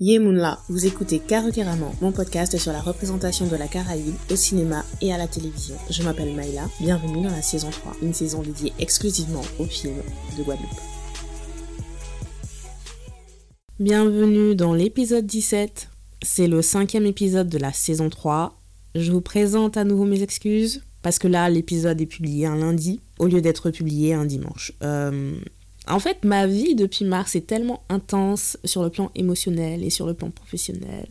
Yemunla, vous écoutez Carrément, mon podcast sur la représentation de la Caraïbe au cinéma et à la télévision. Je m'appelle Maïla, bienvenue dans la saison 3, une saison dédiée exclusivement aux films de Guadeloupe. Bienvenue dans l'épisode 17, c'est le cinquième épisode de la saison 3. Je vous présente à nouveau mes excuses, parce que là l'épisode est publié un lundi, au lieu d'être publié un dimanche. Euh, en fait, ma vie depuis mars est tellement intense sur le plan émotionnel et sur le plan professionnel.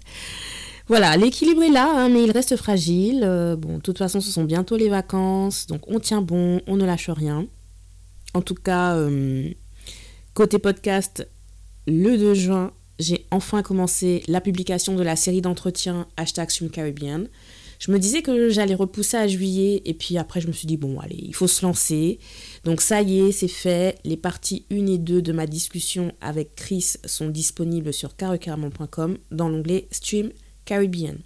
Voilà, l'équilibre est là, hein, mais il reste fragile. Euh, bon, de toute façon, ce sont bientôt les vacances, donc on tient bon, on ne lâche rien. En tout cas, euh, côté podcast, le 2 juin, j'ai enfin commencé la publication de la série d'entretiens hashtag Caribbean. Je me disais que j'allais repousser à juillet et puis après je me suis dit bon allez, il faut se lancer. Donc ça y est, c'est fait. Les parties 1 et 2 de ma discussion avec Chris sont disponibles sur carrecarmon.com dans l'onglet Stream Caribbean.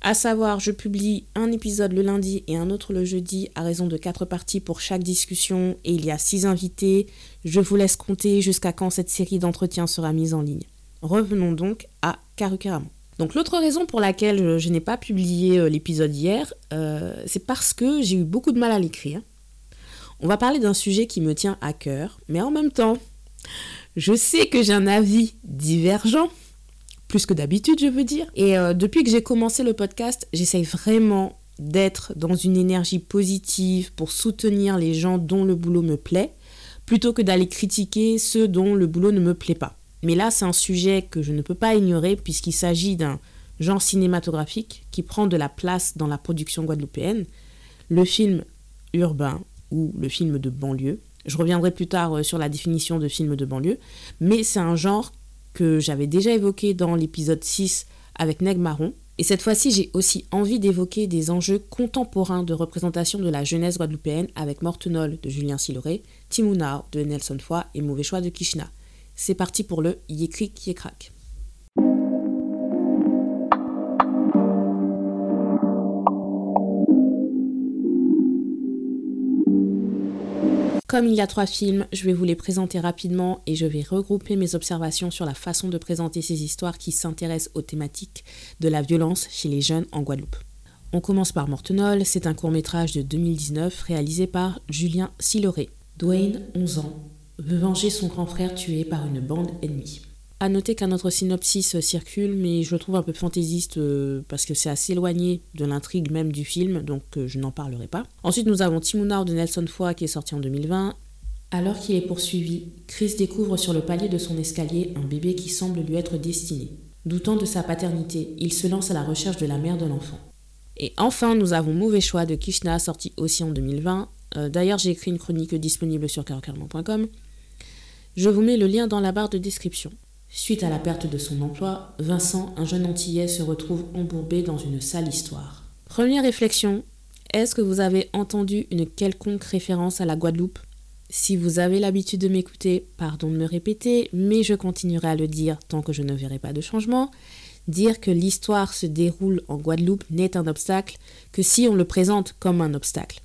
À savoir, je publie un épisode le lundi et un autre le jeudi à raison de 4 parties pour chaque discussion et il y a 6 invités. Je vous laisse compter jusqu'à quand cette série d'entretiens sera mise en ligne. Revenons donc à Carucaramon. Donc l'autre raison pour laquelle je, n'ai pas publié euh, l'épisode hier, euh, c'est parce que j'ai eu beaucoup de mal à l'écrire. On va parler d'un sujet qui me tient à cœur, mais en même temps, je sais que j'ai un avis divergent, plus que d'habitude je veux dire. Et euh, depuis que j'ai commencé le podcast, j'essaye vraiment d'être dans une énergie positive pour soutenir les gens dont le boulot me plaît, plutôt que d'aller critiquer ceux dont le boulot ne me plaît pas. Mais là, c'est un sujet que je ne peux pas ignorer puisqu'il s'agit d'un genre cinématographique qui prend de la place dans la production guadeloupéenne, le film urbain ou le film de banlieue. Je reviendrai plus tard euh, sur la définition de film de banlieue, mais c'est un genre que j'avais déjà évoqué dans l'épisode 6 avec Neg Marron. Et cette fois-ci, j'ai aussi envie d'évoquer des enjeux contemporains de représentation de la jeunesse guadeloupéenne avec Mortenol de Julien Siloré, Timounao de Nelson Foy et Mauvais Choix de Kishna. C'est parti pour le Yécric Yécrac. Comme il y a trois films, je vais vous les présenter rapidement et je vais regrouper mes observations sur la façon de présenter ces histoires qui s'intéressent aux thématiques de la violence chez les jeunes en Guadeloupe. On commence par Mortenol, c'est un court métrage de 2019 réalisé par Julien Siloré. Dwayne, 11 ans, veut venger son grand frère tué par une bande ennemie. À noter qu'un autre synopsis circule, mais je le trouve un peu fantaisiste euh, parce que c'est assez éloigné de l'intrigue même du film, donc euh, je n'en parlerai pas. Ensuite, nous avons Timounard de Nelson Foy qui est sorti en 2020. Alors qu'il est poursuivi, Chris découvre sur le palier de son escalier un bébé qui semble lui être destiné. Doutant de sa paternité, il se lance à la recherche de la mère de l'enfant. Et enfin, nous avons Mauvais choix de Kishna, sorti aussi en 2020. Euh, d'ailleurs, j'ai écrit une chronique disponible sur carocarman.com. Je vous mets le lien dans la barre de description. Suite à la perte de son emploi, Vincent, un jeune antillais, se retrouve embourbé dans une sale histoire. Première réflexion, est-ce que vous avez entendu une quelconque référence à la Guadeloupe? Si vous avez l'habitude de m'écouter, pardon de me répéter, mais je continuerai à le dire tant que je ne verrai pas de changement. Dire que l'histoire se déroule en Guadeloupe n'est un obstacle que si on le présente comme un obstacle.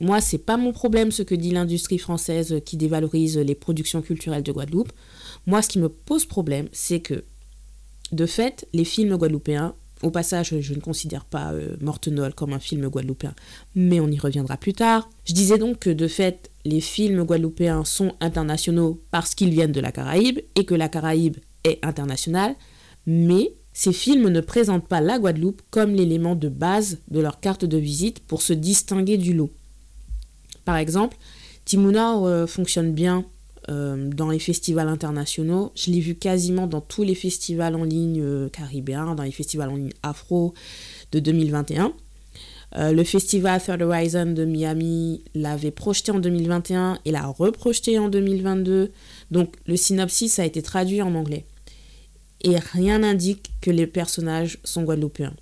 Moi, c'est pas mon problème ce que dit l'industrie française qui dévalorise les productions culturelles de Guadeloupe. Moi, ce qui me pose problème, c'est que, de fait, les films guadeloupéens, au passage, je ne considère pas euh, Mortenol comme un film guadeloupéen, mais on y reviendra plus tard. Je disais donc que, de fait, les films guadeloupéens sont internationaux parce qu'ils viennent de la Caraïbe et que la Caraïbe est internationale, mais ces films ne présentent pas la Guadeloupe comme l'élément de base de leur carte de visite pour se distinguer du lot. Par exemple, Timuna euh, fonctionne bien euh, dans les festivals internationaux. Je l'ai vu quasiment dans tous les festivals en ligne euh, caribéens, dans les festivals en ligne afro de 2021. le festival Third Horizon de Miami l'avait projeté en 2021 et l'a reprojeté en 2022. Donc le synopsis a été traduit en anglais. Et rien n'indique que les personnages sont guadeloupéens.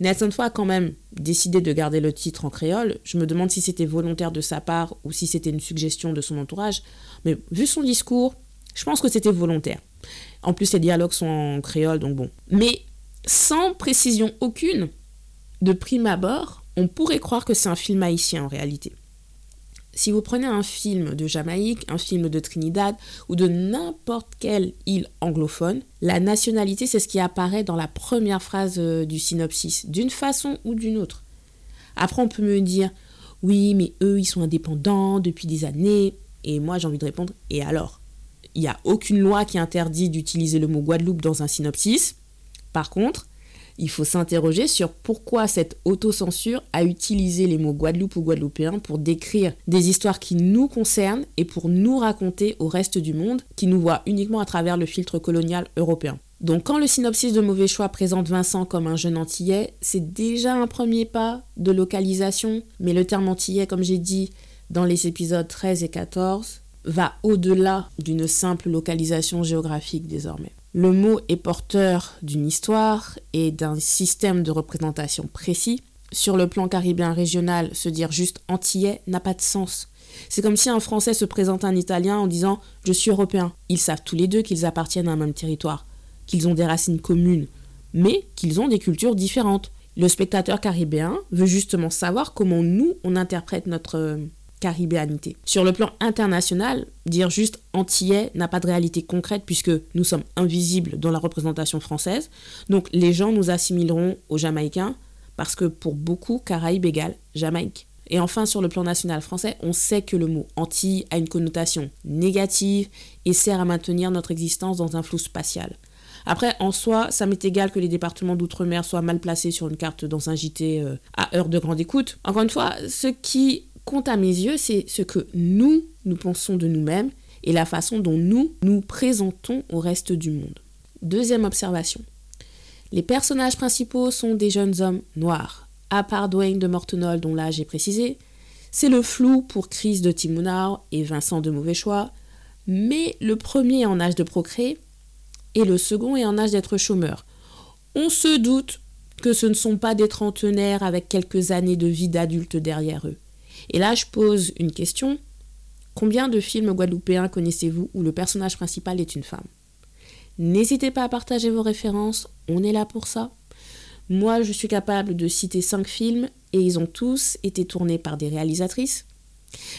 Nelson Foy a quand même décidé de garder le titre en créole. Je me demande si c'était volontaire de sa part ou si c'était une suggestion de son entourage. Mais vu son discours, je pense que c'était volontaire. En plus, les dialogues sont en créole, donc bon. Mais sans précision aucune, de prime abord, on pourrait croire que c'est un film haïtien en réalité. Si vous prenez un film de Jamaïque, un film de Trinidad ou de n'importe quelle île anglophone, la nationalité, c'est ce qui apparaît dans la première phrase euh, du synopsis, d'une façon ou d'une autre. Après, on peut me dire, oui, mais eux, ils sont indépendants depuis des années. Et moi, j'ai envie de répondre, et alors? Il n'y a aucune loi qui interdit d'utiliser le mot Guadeloupe dans un synopsis. Par contre, il faut s'interroger sur pourquoi cette autocensure a utilisé les mots Guadeloupe ou Guadeloupéen pour décrire des histoires qui nous concernent et pour nous raconter au reste du monde qui nous voit uniquement à travers le filtre colonial européen. Donc quand le synopsis de Mauvais Choix présente Vincent comme un jeune antillais, c'est déjà un premier pas de localisation, mais le terme antillais, comme j'ai dit dans les épisodes 13 et 14, va au-delà d'une simple localisation géographique désormais. Le mot est porteur d'une histoire et d'un système de représentation précis. Sur le plan caribéen régional, se dire juste antillais n'a pas de sens. C'est comme si un Français se présente à un Italien en disant Je suis européen. Ils savent tous les deux qu'ils appartiennent à un même territoire, qu'ils ont des racines communes, mais qu'ils ont des cultures différentes. Le spectateur caribéen veut justement savoir comment nous, on interprète notre caribéanité. Sur le plan international, dire juste antillais n'a pas de réalité concrète puisque nous sommes invisibles dans la représentation française. Donc les gens nous assimileront aux Jamaïcains parce que pour beaucoup, Caraïbes égale Jamaïque. Et enfin, sur le plan national français, on sait que le mot Antilles a une connotation négative et sert à maintenir notre existence dans un flou spatial. Après, en soi, ça m'est égal que les départements d'outre-mer soient mal placés sur une carte dans un JT euh, à heure de grande écoute. Encore une fois, ce qui compte à mes yeux, c'est ce que nous, nous pensons de nous-mêmes et la façon dont nous nous présentons au reste du monde. Deuxième observation. Les personnages principaux sont des jeunes hommes noirs, à part Dwayne de Mortenol dont là j'ai précisé. C'est le flou pour Chris de Timounard et Vincent de Mauvais Choix, mais le premier est en âge de procréer et le second est en âge d'être chômeur. On se doute que ce ne sont pas des trentenaires avec quelques années de vie d'adulte derrière eux. Et là, je pose une question. Combien de films guadeloupéens connaissez-vous où le personnage principal est une femme? N'hésitez pas à partager vos références, on est là pour ça. Moi, je suis capable de citer cinq films et ils ont tous été tournés par des réalisatrices.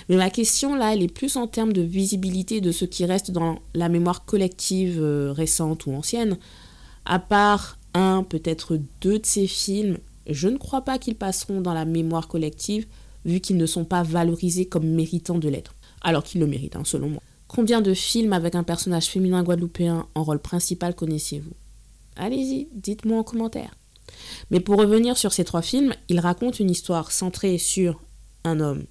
Mais ma question là, elle est plus en termes de visibilité de ce qui reste dans la mémoire collective euh, récente ou ancienne. À part un, peut-être deux de ces films, je ne crois pas qu'ils passeront dans la mémoire collective vu qu'ils ne sont pas valorisés comme méritants de l'être, alors qu'ils le méritent, hein, selon moi. Combien de films avec un personnage féminin guadeloupéen en rôle principal connaissez-vous Allez-y, dites-moi en commentaire. Mais pour revenir sur ces trois films, ils racontent une histoire centrée sur un homme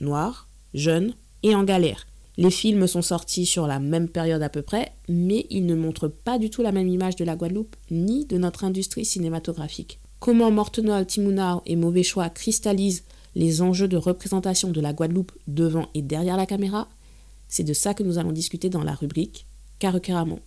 noir, jeune et en galère. Les films sont sortis sur la même période à peu près, mais ils ne montrent pas du tout la même image de la Guadeloupe ni de notre industrie cinématographique. Comment Mortenol, Timounard et Mauvais Choix cristallisent les enjeux de représentation de la Guadeloupe devant et derrière la caméra, c'est de ça que nous allons discuter dans la rubrique Carecaramon.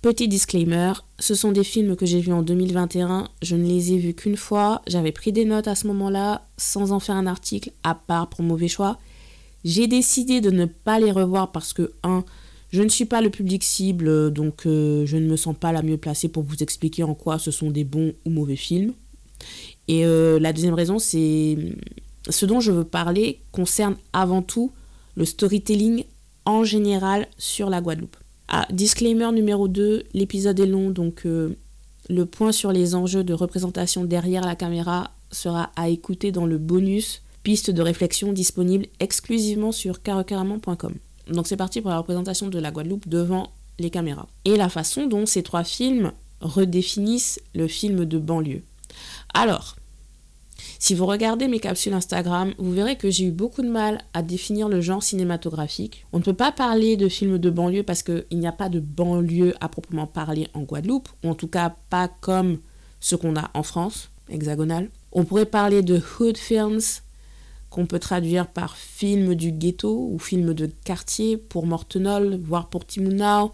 Petit disclaimer, ce sont des films que j'ai vus en 2021, je ne les ai vus qu'une fois, j'avais pris des notes à ce moment-là, sans en faire un article, à part pour mauvais choix. J'ai décidé de ne pas les revoir parce que, un, je ne suis pas le public cible, donc euh, je ne me sens pas la mieux placée pour vous expliquer en quoi ce sont des bons ou mauvais films. Et euh, la deuxième raison, c'est ce dont je veux parler concerne avant tout le storytelling en général sur la Guadeloupe. Ah, disclaimer numéro 2, l'épisode est long, donc euh, le point sur les enjeux de représentation derrière la caméra sera à écouter dans le bonus piste de réflexion disponible exclusivement sur carocaramon.com. Donc c'est parti pour la représentation de la Guadeloupe devant les caméras. Et la façon dont ces trois films redéfinissent le film de banlieue. Alors, si vous regardez mes capsules Instagram, vous verrez que j'ai eu beaucoup de mal à définir le genre cinématographique. On ne peut pas parler de films de banlieue parce qu'il n'y a pas de banlieue à proprement parler en Guadeloupe, ou en tout cas pas comme ce qu'on a en France, hexagonal. On pourrait parler de hood films, qu'on peut traduire par film du ghetto ou film de quartier pour Mortenol, voire pour Timounao,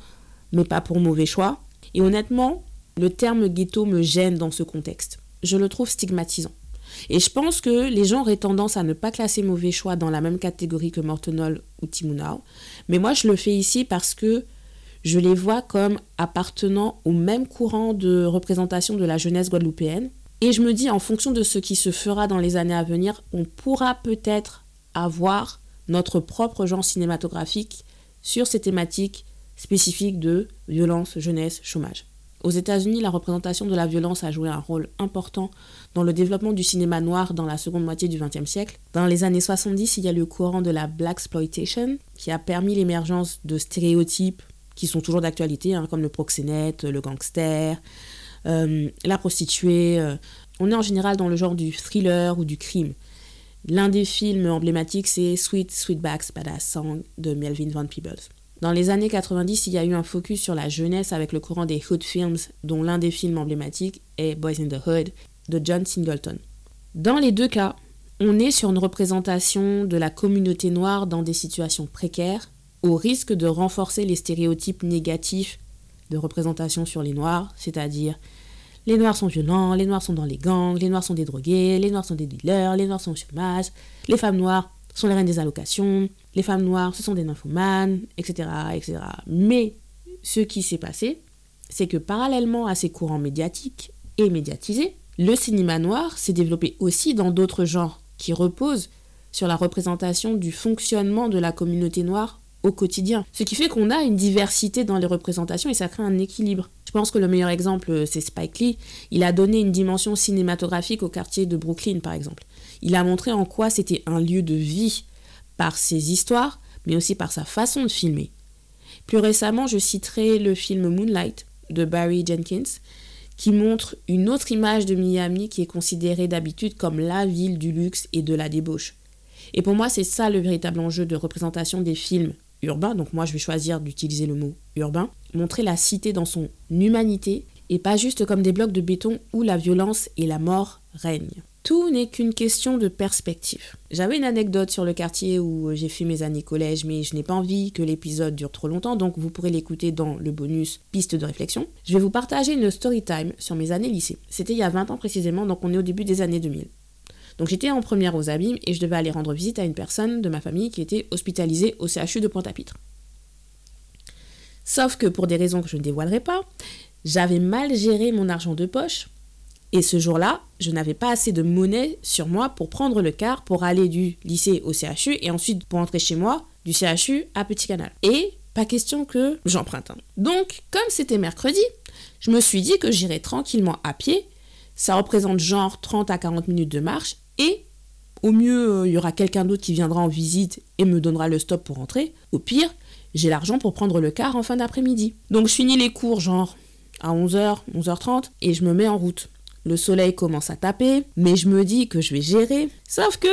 mais pas pour mauvais choix. Et honnêtement, le terme ghetto me gêne dans ce contexte. Je le trouve stigmatisant. Et je pense que les gens auraient tendance à ne pas classer mauvais choix dans la même catégorie que Mortenol ou Timounao. Mais moi, je le fais ici parce que je les vois comme appartenant au même courant de représentation de la jeunesse guadeloupéenne. Et je me dis, en fonction de ce qui se fera dans les années à venir, on pourra peut-être avoir notre propre genre cinématographique sur ces thématiques spécifiques de violence, jeunesse, chômage. Aux États-Unis, la représentation de la violence a joué un rôle important dans le développement du cinéma noir dans la seconde moitié du XXe siècle. Dans les années 70, il y a le courant de la Black Exploitation qui a permis l'émergence de stéréotypes qui sont toujours d'actualité, hein, comme le proxénète, le gangster, la prostituée. Euh. On est en général dans le genre du thriller ou du crime. L'un des films emblématiques, c'est Sweet Sweetback's Badass Song de Melvin Van Peebles. Dans les années 90, il y a eu un focus sur la jeunesse avec le courant des Hood Films, dont l'un des films emblématiques est Boys in the Hood de John Singleton. Dans les deux cas, on est sur une représentation de la communauté noire dans des situations précaires, au risque de renforcer les stéréotypes négatifs de représentation sur les noirs, c'est-à-dire les noirs sont violents, les noirs sont dans les gangs, les noirs sont des drogués, les noirs sont des dealers, les noirs sont au chômage, les femmes noires sont les reines des allocations, les femmes noires, ce sont des nymphomanes, etc., etc. Mais ce qui s'est passé, c'est que parallèlement à ces courants médiatiques et médiatisés, le cinéma noir s'est développé aussi dans d'autres genres qui reposent sur la représentation du fonctionnement de la communauté noire au quotidien. Ce qui fait qu'on a une diversité dans les représentations et ça crée un équilibre. Je pense que le meilleur exemple, c'est Spike Lee. Il a donné une dimension cinématographique au quartier de Brooklyn, par exemple. Il a montré en quoi c'était un lieu de vie par ses histoires, mais aussi par sa façon de filmer. Plus récemment, je citerai le film Moonlight de Barry Jenkins, qui montre une autre image de Miami qui est considérée d'habitude comme la ville du luxe et de la débauche. Et pour moi, c'est ça le véritable enjeu de représentation des films urbains, donc moi je vais choisir d'utiliser le mot urbain, montrer la cité dans son humanité et pas juste comme des blocs de béton où la violence et la mort règnent. Tout n'est qu'une question de perspective. J'avais une anecdote sur le quartier où j'ai fait mes années collège, mais je n'ai pas envie que l'épisode dure trop longtemps, donc vous pourrez l'écouter dans le bonus piste de réflexion. Je vais vous partager une story time sur mes années lycée. C'était il y a 20 ans précisément, donc on est au début des années 2000. Donc j'étais en première aux abîmes et je devais aller rendre visite à une personne de ma famille qui était hospitalisée au CHU de Pointe-à-Pitre. Sauf que pour des raisons que je ne dévoilerai pas, j'avais mal géré mon argent de poche et ce jour-là, je n'avais pas assez de monnaie sur moi pour prendre le car pour aller du lycée au CHU et ensuite pour entrer chez moi du CHU à Petit Canal. Et pas question que j'emprunte. Hein. Donc, comme c'était mercredi, je me suis dit que j'irais tranquillement à pied. Ça représente genre 30 à 40 minutes de marche et au mieux, euh, il y aura quelqu'un d'autre qui viendra en visite et me donnera le stop pour rentrer. Au pire, j'ai l'argent pour prendre le car en fin d'après-midi. Donc je finis les cours genre à 11h, 11h30 et je me mets en route. Le soleil commence à taper, mais je me dis que je vais gérer. Sauf que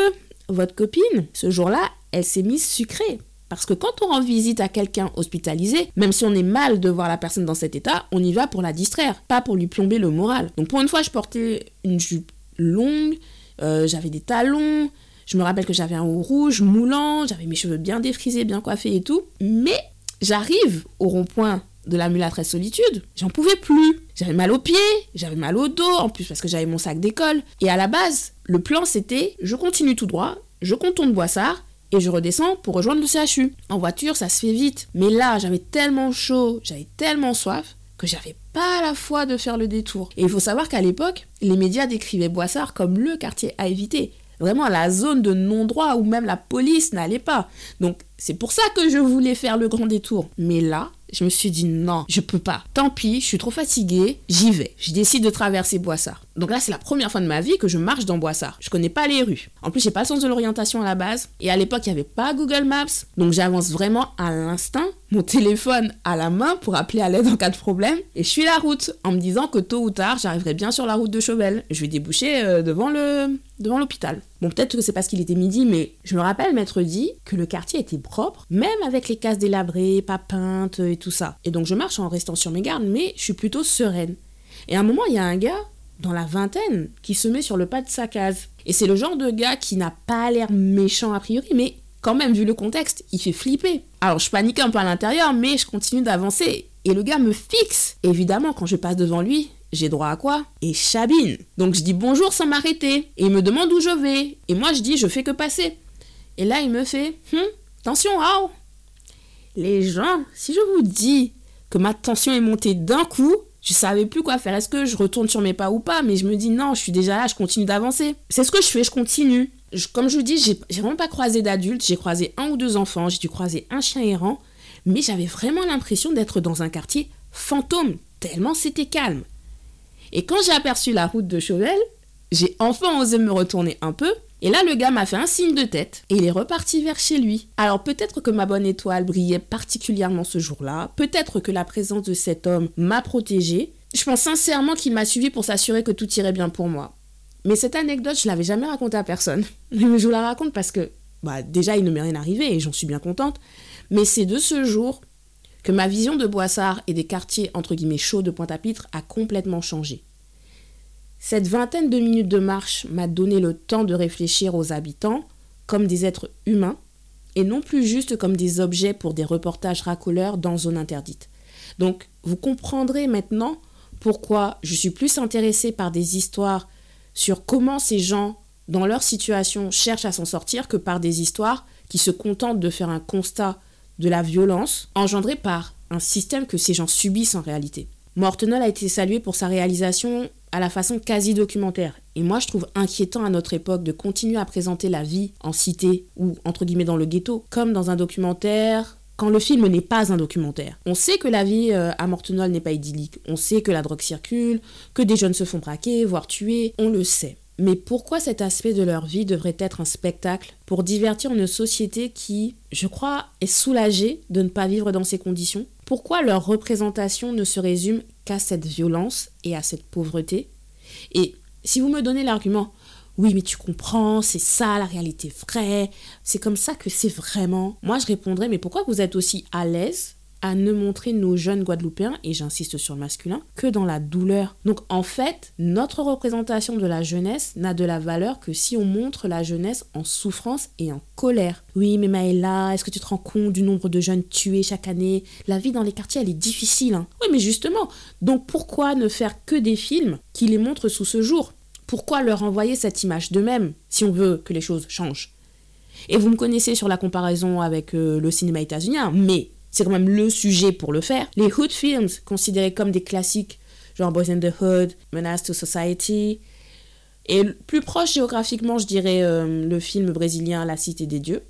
votre copine, ce jour-là, elle s'est mise sucrée. Parce que quand on rend visite à quelqu'un hospitalisé, même si on est mal de voir la personne dans cet état, on y va pour la distraire, pas pour lui plomber le moral. Donc pour une fois, je portais une jupe longue, euh, j'avais des talons, je me rappelle que j'avais un haut rouge moulant, j'avais mes cheveux bien défrisés, bien coiffés et tout. Mais j'arrive au rond-point de la mulâtresse solitude, j'en pouvais plus. J'avais mal aux pieds, j'avais mal au dos, en plus parce que j'avais mon sac d'école. Et à la base, le plan c'était je continue tout droit, je contourne Boissard et je redescends pour rejoindre le CHU. En voiture, ça se fait vite. Mais là, j'avais tellement chaud, j'avais tellement soif que j'avais pas la foi de faire le détour. Et il faut savoir qu'à l'époque, les médias décrivaient Boissard comme le quartier à éviter. Vraiment la zone de non-droit où même la police n'allait pas. Donc c'est pour ça que je voulais faire le grand détour. Mais là, je me suis dit non, je peux pas. Tant pis, je suis trop fatiguée, j'y vais. Je décide de traverser Boissard. Donc là, c'est la première fois de ma vie que je marche dans Boissard. Je connais pas les rues. En plus, j'ai pas le sens de l'orientation à la base. Et à l'époque, il y avait pas Google Maps. Donc j'avance vraiment à l'instinct, mon téléphone à la main pour appeler à l'aide en cas de problème. Et je suis la route en me disant que tôt ou tard, j'arriverai bien sur la route de Chauvel. Je vais déboucher euh, devant le devant l'hôpital. Bon, peut-être que c'est parce qu'il était midi, mais je me rappelle m'être dit que le quartier était propre, même avec les cases délabrées, pas peintes et tout ça. Et donc je marche en restant sur mes gardes, mais je suis plutôt sereine. Et à un moment, il y a un gars dans la vingtaine qui se met sur le pas de sa case. Et c'est le genre de gars qui n'a pas l'air méchant a priori, mais quand même, vu le contexte, il fait flipper. Alors je panique un peu à l'intérieur, mais je continue d'avancer. Et le gars me fixe. Évidemment, quand je passe devant lui, j'ai droit à quoi? Et chabine. Donc je dis bonjour sans m'arrêter. Et il me demande où je vais. Et moi je dis je fais que passer. Et là il me fait hum, attention, ah Les gens, si je vous dis que ma tension est montée d'un coup. Je savais plus quoi faire. Est-ce que je retourne sur mes pas ou pas? Mais je me dis non, je suis déjà là, je continue d'avancer. C'est ce que je fais, je continue. comme je vous dis, j'ai vraiment pas croisé d'adultes. J'ai croisé un ou deux enfants, j'ai dû croiser un chien errant. Mais j'avais vraiment l'impression d'être dans un quartier fantôme, tellement c'était calme. Et quand j'ai aperçu la route de Chauvel, j'ai enfin osé me retourner un peu et là, le gars m'a fait un signe de tête et il est reparti vers chez lui. Alors peut-être que ma bonne étoile brillait particulièrement ce jour-là, peut-être que la présence de cet homme m'a protégée. Je pense sincèrement qu'il m'a suivi pour s'assurer que tout irait bien pour moi. Mais cette anecdote, je l'avais jamais racontée à personne. Mais je vous la raconte parce que, bah, déjà, il ne m'est rien arrivé et j'en suis bien contente. Mais c'est de ce jour que ma vision de Boissard et des quartiers entre guillemets chauds de Pointe-à-Pitre a complètement changé. Cette vingtaine de minutes de marche m'a donné le temps de réfléchir aux habitants comme des êtres humains et non plus juste comme des objets pour des reportages racoleurs dans zone interdite. Donc vous comprendrez maintenant pourquoi je suis plus intéressée par des histoires sur comment ces gens, dans leur situation, cherchent à s'en sortir que par des histoires qui se contentent de faire un constat de la violence engendrée par un système que ces gens subissent en réalité. Mortenol a été salué pour sa réalisation à la façon quasi documentaire. Et moi, je trouve inquiétant à notre époque de continuer à présenter la vie en cité ou entre guillemets dans le ghetto comme dans un documentaire quand le film n'est pas un documentaire. On sait que la vie euh, à Mortenol n'est pas idyllique. On sait que la drogue circule, que des jeunes se font braquer, voire tuer. On le sait. Mais pourquoi cet aspect de leur vie devrait être un spectacle pour divertir une société qui, je crois, est soulagée de ne pas vivre dans ces conditions? Pourquoi leur représentation ne se résume qu'à cette violence et à cette pauvreté. Et si vous me donnez l'argument, oui, mais tu comprends, c'est ça la réalité vraie, c'est comme ça que c'est vraiment, moi je répondrais, mais pourquoi vous êtes aussi à l'aise à ne montrer nos jeunes Guadeloupéens, et j'insiste sur le masculin, que dans la douleur. Donc en fait, notre représentation de la jeunesse n'a de la valeur que si on montre la jeunesse en souffrance et en colère. Oui, mais Maëla, est-ce que tu te rends compte du nombre de jeunes tués chaque année? La vie dans les quartiers, elle est difficile. Hein. Oui, mais justement, donc pourquoi ne faire que des films qui les montrent sous ce jour? Pourquoi leur envoyer cette image d'eux-mêmes si on veut que les choses changent? Et vous me connaissez sur la comparaison avec euh, le cinéma états-unien, mais c'est quand même le sujet pour le faire. Les hood films, considérés comme des classiques, genre Boys in the Hood, Menace to Society, et plus proche géographiquement, je dirais euh, le film brésilien La Cité des Dieux.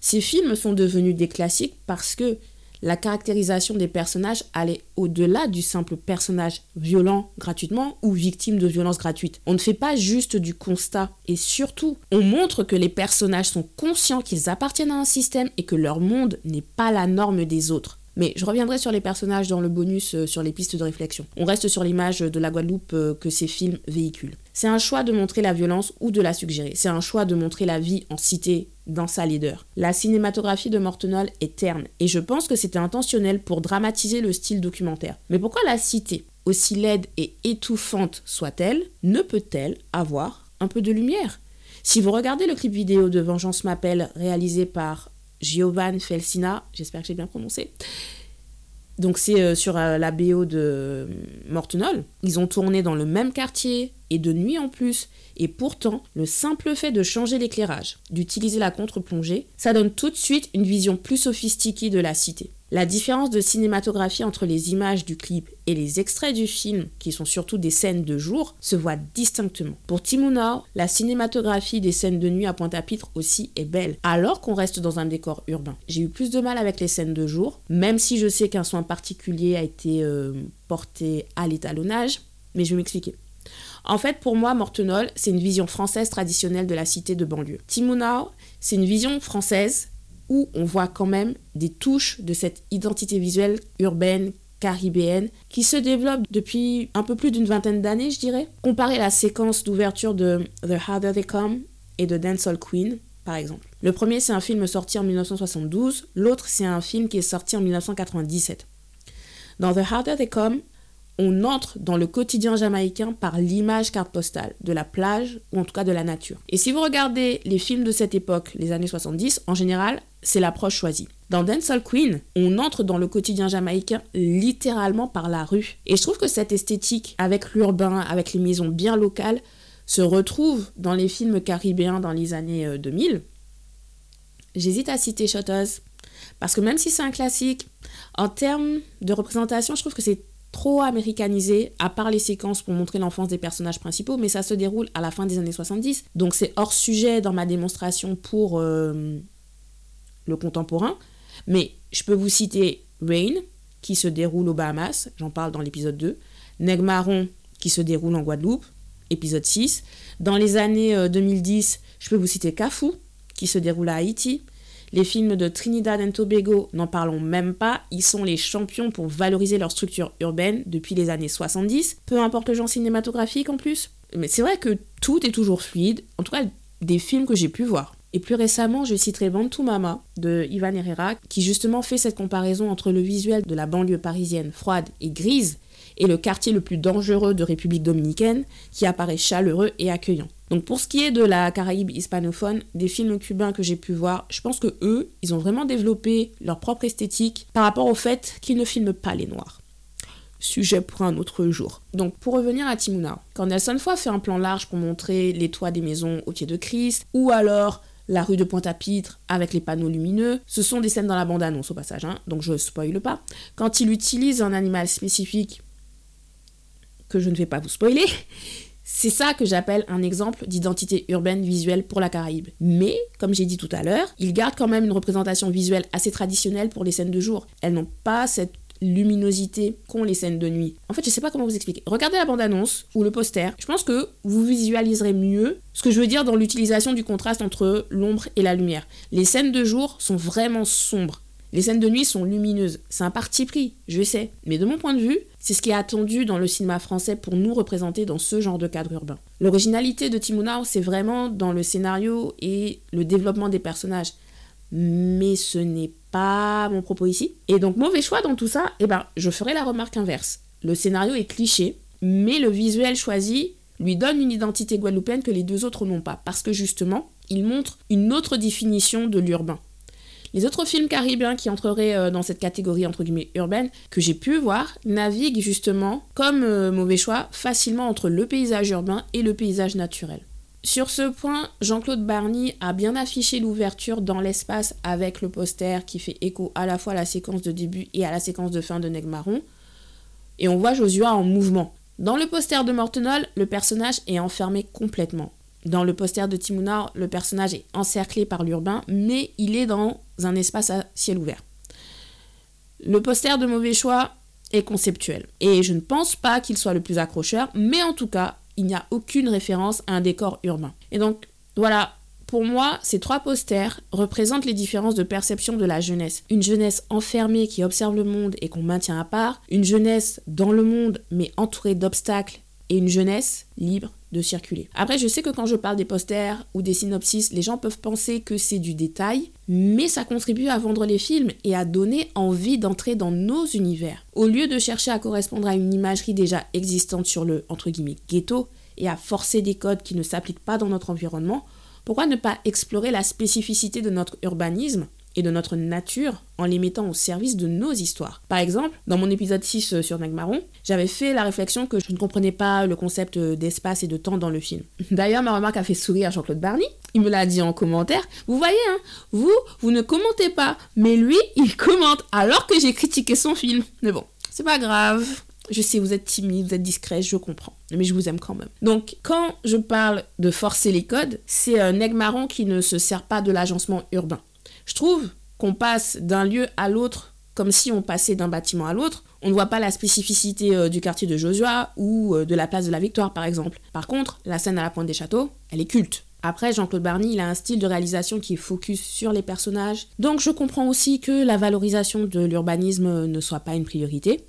Ces films sont devenus des classiques parce que la caractérisation des personnages allait au-delà du simple personnage violent gratuitement ou victime de violences gratuites. On ne fait pas juste du constat et surtout, on montre que les personnages sont conscients qu'ils appartiennent à un système et que leur monde n'est pas la norme des autres. Mais je reviendrai sur les personnages dans le bonus euh, sur les pistes de réflexion. On reste sur l'image de la Guadeloupe euh, que ces films véhiculent. C'est un choix de montrer la violence ou de la suggérer. C'est un choix de montrer la vie en cité dans sa leader. La cinématographie de Mortenol est terne et je pense que c'était intentionnel pour dramatiser le style documentaire. Mais pourquoi la cité, aussi laide et étouffante soit-elle, ne peut-elle avoir un peu de lumière? Si vous regardez le clip vidéo de Vengeance m'appelle réalisé par Giovanni Felsina, j'espère que j'ai bien prononcé. Donc c'est euh, sur euh, la BO de euh, Mortenol. Ils ont tourné dans le même quartier et de nuit en plus. Et pourtant, le simple fait de changer l'éclairage, d'utiliser la contre-plongée, ça donne tout de suite une vision plus sophistiquée de la cité. La différence de cinématographie entre les images du clip et les extraits du film, qui sont surtout des scènes de jour, se voit distinctement. Pour Timunao, la cinématographie des scènes de nuit à Pointe-à-Pitre aussi est belle, alors qu'on reste dans un décor urbain. J'ai eu plus de mal avec les scènes de jour, même si je sais qu'un soin particulier a été euh, porté à l'étalonnage, mais je vais m'expliquer. En fait, pour moi, Mortenol, c'est une vision française traditionnelle de la cité de banlieue. Timunao, c'est une vision française où on voit quand même des touches de cette identité visuelle urbaine, caribéenne, qui se développe depuis un peu plus d'une vingtaine d'années, je dirais. Comparer la séquence d'ouverture de The Harder They Come et de Dancehall Queen, par exemple. Le premier, c'est un film sorti en 1972, l'autre, c'est un film qui est sorti en 1997. Dans The Harder They Come, on entre dans le quotidien jamaïcain par l'image carte postale de la plage ou en tout cas de la nature. Et si vous regardez les films de cette époque, les années 70, en général, c'est l'approche choisie. Dans Dancehall Queen, on entre dans le quotidien jamaïcain littéralement par la rue. Et je trouve que cette esthétique, avec l'urbain, avec les maisons bien locales, se retrouve dans les films caribéens dans les années 2000. Euh, J'hésite à citer Shotters, Parce que même si c'est un classique, en termes de représentation, je trouve que c'est trop américanisé, à part les séquences pour montrer l'enfance des personnages principaux, mais ça se déroule à la fin des années 70. Donc c'est hors sujet dans ma démonstration pour euh, le contemporain. Mais je peux vous citer Rain, qui se déroule aux Bahamas, j'en parle dans l'épisode 2. Neg Marron, qui se déroule en Guadeloupe, épisode 6. Dans les années 2010, euh, je peux vous citer Cafu, qui se déroule à Haïti. Les films de Trinidad et Tobago, n'en parlons même pas, ils sont les champions pour valoriser leur structure urbaine depuis les années 70, peu importe le genre cinématographique en plus. Mais c'est vrai que tout est toujours fluide, en tout cas des films que j'ai pu voir. Et plus récemment, je citerai Bantu Mama de Ivan Herrera, qui justement fait cette comparaison entre le visuel de la banlieue parisienne froide et grise et le quartier le plus dangereux de République dominicaine, qui apparaît chaleureux et accueillant. Donc pour ce qui est de la Caraïbe hispanophone, des films cubains que j'ai pu voir, je pense que eux, ils ont vraiment développé leur propre esthétique par rapport au fait qu'ils ne filment pas les noirs. Sujet pour un autre jour. Donc pour revenir à Timuna, quand Nelson Foy fait un plan large pour montrer les toits des maisons au pied de Christ, ou alors la rue de Pointe-à-Pitre avec les panneaux lumineux. Ce sont des scènes dans la bande-annonce au passage, hein, donc je spoile pas. Quand il utilise un animal spécifique que je ne vais pas vous spoiler, c'est ça que j'appelle un exemple d'identité urbaine visuelle pour la Caraïbe. Mais, comme j'ai dit tout à l'heure, il garde quand même une représentation visuelle assez traditionnelle pour les scènes de jour. Elles n'ont pas cette luminosité qu'ont les scènes de nuit. En fait, je sais pas comment vous expliquer. Regardez la bande-annonce ou le poster. Je pense que vous visualiserez mieux ce que je veux dire dans l'utilisation du contraste entre l'ombre et la lumière. Les scènes de jour sont vraiment sombres. Les scènes de nuit sont lumineuses. C'est un parti pris, je sais. Mais de mon point de vue, c'est ce qui est attendu dans le cinéma français pour nous représenter dans ce genre de cadre urbain. L'originalité de Timonao, c'est vraiment dans le scénario et le développement des personnages. Mais ce n'est pas mon propos ici. Et donc, mauvais choix dans tout ça, eh ben, je ferai la remarque inverse. Le scénario est cliché, mais le visuel choisi lui donne une identité guadeloupéenne que les deux autres n'ont pas. Parce que justement, il montre une autre définition de l'urbain. Les autres films caribéens qui entreraient euh, dans cette catégorie entre guillemets urbaine que j'ai pu voir naviguent justement, comme euh, mauvais choix, facilement entre le paysage urbain et le paysage naturel. Sur ce point, Jean-Claude Barny a bien affiché l'ouverture dans l'espace avec le poster qui fait écho à la fois à la séquence de début et à la séquence de fin de Negmaron. Et on voit Josua en mouvement. Dans le poster de Mortenol, le personnage est enfermé complètement. Dans le poster de Timuna, le personnage est encerclé par l'urbain, mais il est dans un espace à ciel ouvert. Le poster de mauvais choix est conceptuel. Et je ne pense pas qu'il soit le plus accrocheur, mais en tout cas, il n'y a aucune référence à un décor urbain. Et donc, voilà, pour moi, ces trois posters représentent les différences de perception de la jeunesse. Une jeunesse enfermée qui observe le monde et qu'on maintient à part, une jeunesse dans le monde mais entourée d'obstacles et une jeunesse libre de circuler. Après, je sais que quand je parle des posters ou des synopsis, les gens peuvent penser que c'est du détail, mais ça contribue à vendre les films et à donner envie d'entrer dans nos univers. Au lieu de chercher à correspondre à une imagerie déjà existante sur le entre guillemets ghetto et à forcer des codes qui ne s'appliquent pas dans notre environnement, pourquoi ne pas explorer la spécificité de notre urbanisme et de notre nature en les mettant au service de nos histoires. Par exemple, dans mon épisode 6 euh, sur Nagmaron, j'avais fait la réflexion que je ne comprenais pas le concept euh, d'espace et de temps dans le film. D'ailleurs, ma remarque a fait sourire Jean-Claude Barney. Il me l'a dit en commentaire. Vous voyez, hein, vous, vous ne commentez pas, mais lui, il commente alors que j'ai critiqué son film. Mais bon, c'est pas grave. Je sais, vous êtes timide, vous êtes discret, je comprends. Mais je vous aime quand même. Donc, quand je parle de forcer les codes, c'est un Negmaron qui ne se sert pas de l'agencement urbain. Je trouve qu'on passe d'un lieu à l'autre comme si on passait d'un bâtiment à l'autre. On ne voit pas la spécificité euh, du quartier de Josua ou euh, de la place de la Victoire, par exemple. Par contre, la scène à la pointe des châteaux, elle est culte. Après, Jean-Claude Barny, il a un style de réalisation qui est focus sur les personnages. Donc je comprends aussi que la valorisation de l'urbanisme ne soit pas une priorité.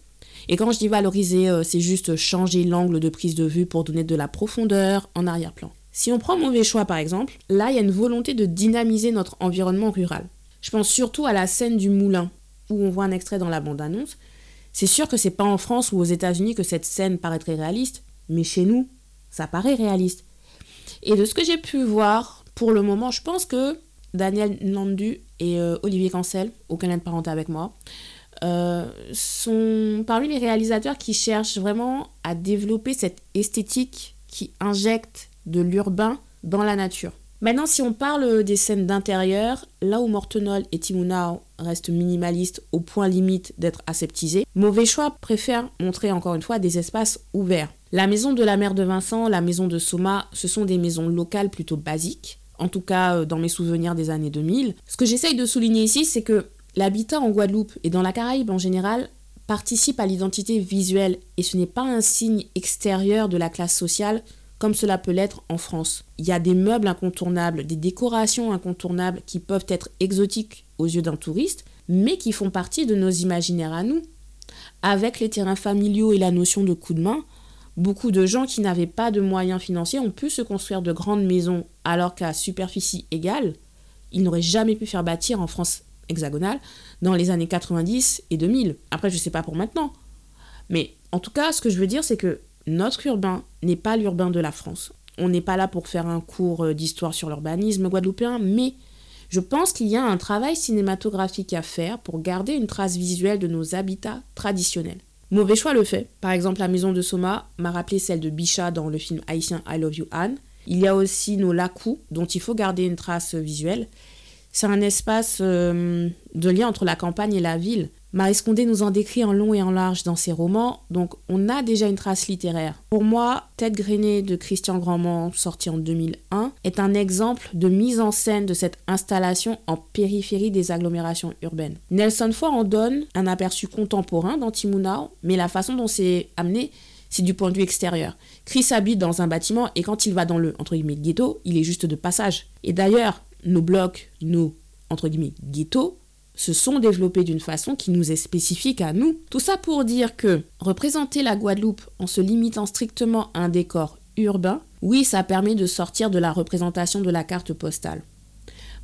Et quand je dis valoriser, euh, c'est juste changer l'angle de prise de vue pour donner de la profondeur en arrière-plan. Si on prend Mauvais Choix par exemple, là il y a une volonté de dynamiser notre environnement rural. Je pense surtout à la scène du moulin, où on voit un extrait dans la bande-annonce. C'est sûr que c'est pas en France ou aux États-Unis que cette scène paraîtrait réaliste, mais chez nous, ça paraît réaliste. Et de ce que j'ai pu voir, pour le moment, je pense que Daniel Nandu et euh, Olivier Cancel, aucun lien de parenté avec moi, euh, sont parmi les réalisateurs qui cherchent vraiment à développer cette esthétique qui injecte de l'urbain dans la nature. Maintenant, si on parle des scènes d'intérieur, là où Mortenol et Timunao restent minimalistes au point limite d'être aseptisés, Mauvais Choix préfère montrer encore une fois des espaces ouverts. La maison de la mère de Vincent, la maison de Soma, ce sont des maisons locales plutôt basiques, en tout cas euh, dans mes souvenirs des années 2000. Ce que j'essaye de souligner ici, c'est que l'habitat en Guadeloupe et dans la Caraïbe en général participe à l'identité visuelle et ce n'est pas un signe extérieur de la classe sociale comme cela peut l'être en France. Il y a des meubles incontournables, des décorations incontournables qui peuvent être exotiques aux yeux d'un touriste, mais qui font partie de nos imaginaires à nous. Avec les terrains familiaux et la notion de coup de main, beaucoup de gens qui n'avaient pas de moyens financiers ont pu se construire de grandes maisons alors qu'à superficie égale, ils n'auraient jamais pu faire bâtir en France hexagonale dans les années 90 et 2000. Après, je ne sais pas pour maintenant. Mais en tout cas, ce que je veux dire, c'est que notre urbain n'est pas l'urbain de la France. On n'est pas là pour faire un cours euh, d'histoire sur l'urbanisme guadeloupéen, mais je pense qu'il y a un travail cinématographique à faire pour garder une trace visuelle de nos habitats traditionnels. Mauvais choix le fait. Par exemple, la maison de Soma m'a rappelé celle de Bichat dans le film haïtien I Love You Anne. Il y a aussi nos lacous dont il faut garder une trace visuelle. C'est un espace euh, de lien entre la campagne et la ville. Marie Scondé nous en décrit en long et en large dans ses romans, donc on a déjà une trace littéraire. Pour moi, Tête grainée de Christian Grandmont, sorti en 2001, est un exemple de mise en scène de cette installation en périphérie des agglomérations urbaines. Nelson Ford en donne un aperçu contemporain dans Timunao, mais la façon dont c'est amené, c'est du point de vue extérieur. Chris habite dans un bâtiment et quand il va dans le entre guillemets ghetto, il est juste de passage. Et d'ailleurs, nos blocs, nos entre guillemets ghettos, se sont développés d'une façon qui nous est spécifique à nous. Tout ça pour dire que représenter la Guadeloupe en se limitant strictement à un décor urbain, oui, ça permet de sortir de la représentation de la carte postale.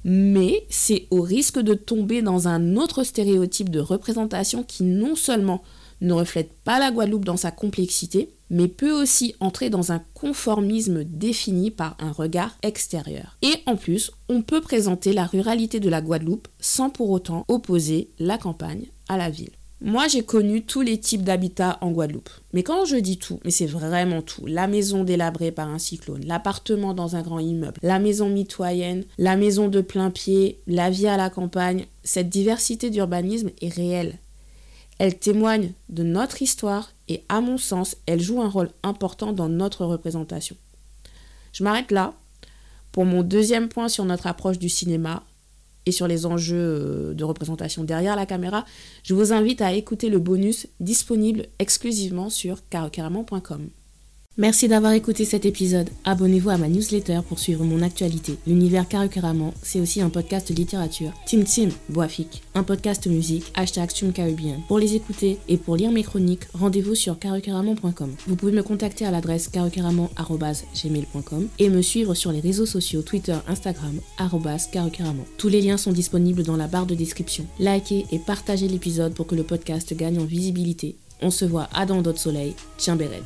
Mais c'est au risque de tomber dans un autre stéréotype de représentation qui non seulement ne reflète pas la Guadeloupe dans sa complexité, mais peut aussi entrer dans un conformisme défini par un regard extérieur. Et en plus, on peut présenter la ruralité de la Guadeloupe sans pour autant opposer la campagne à la ville. Moi, j'ai connu tous les types d'habitats en Guadeloupe. Mais quand je dis tout, mais c'est vraiment tout. La maison délabrée par un cyclone, l'appartement dans un grand immeuble, la maison mitoyenne, la maison de plein pied, la vie à la campagne, cette diversité d'urbanisme est réelle. Elle témoigne de notre histoire et à mon sens, elle joue un rôle important dans notre représentation. Je m'arrête là pour mon deuxième point sur notre approche du cinéma et sur les enjeux euh, de représentation derrière la caméra. Je vous invite à écouter le bonus disponible exclusivement sur carocaramon.com. Merci d'avoir écouté cet épisode. Abonnez-vous à ma newsletter pour suivre mon actualité. L'univers Carrément, c'est aussi un podcast littérature. Tim Tim, Boafik, un podcast musique, hashtag Caribbean. Pour les écouter et pour lire mes chroniques, rendez-vous sur carrément.com. Vous pouvez me contacter à l'adresse carrément.gmail.com et me suivre sur les réseaux sociaux Twitter, Instagram, carrément. Tous les liens sont disponibles dans la barre de description. Likez et partagez l'épisode pour que le podcast gagne en visibilité. On se voit à dans d'autres soleils. Tiens Béred.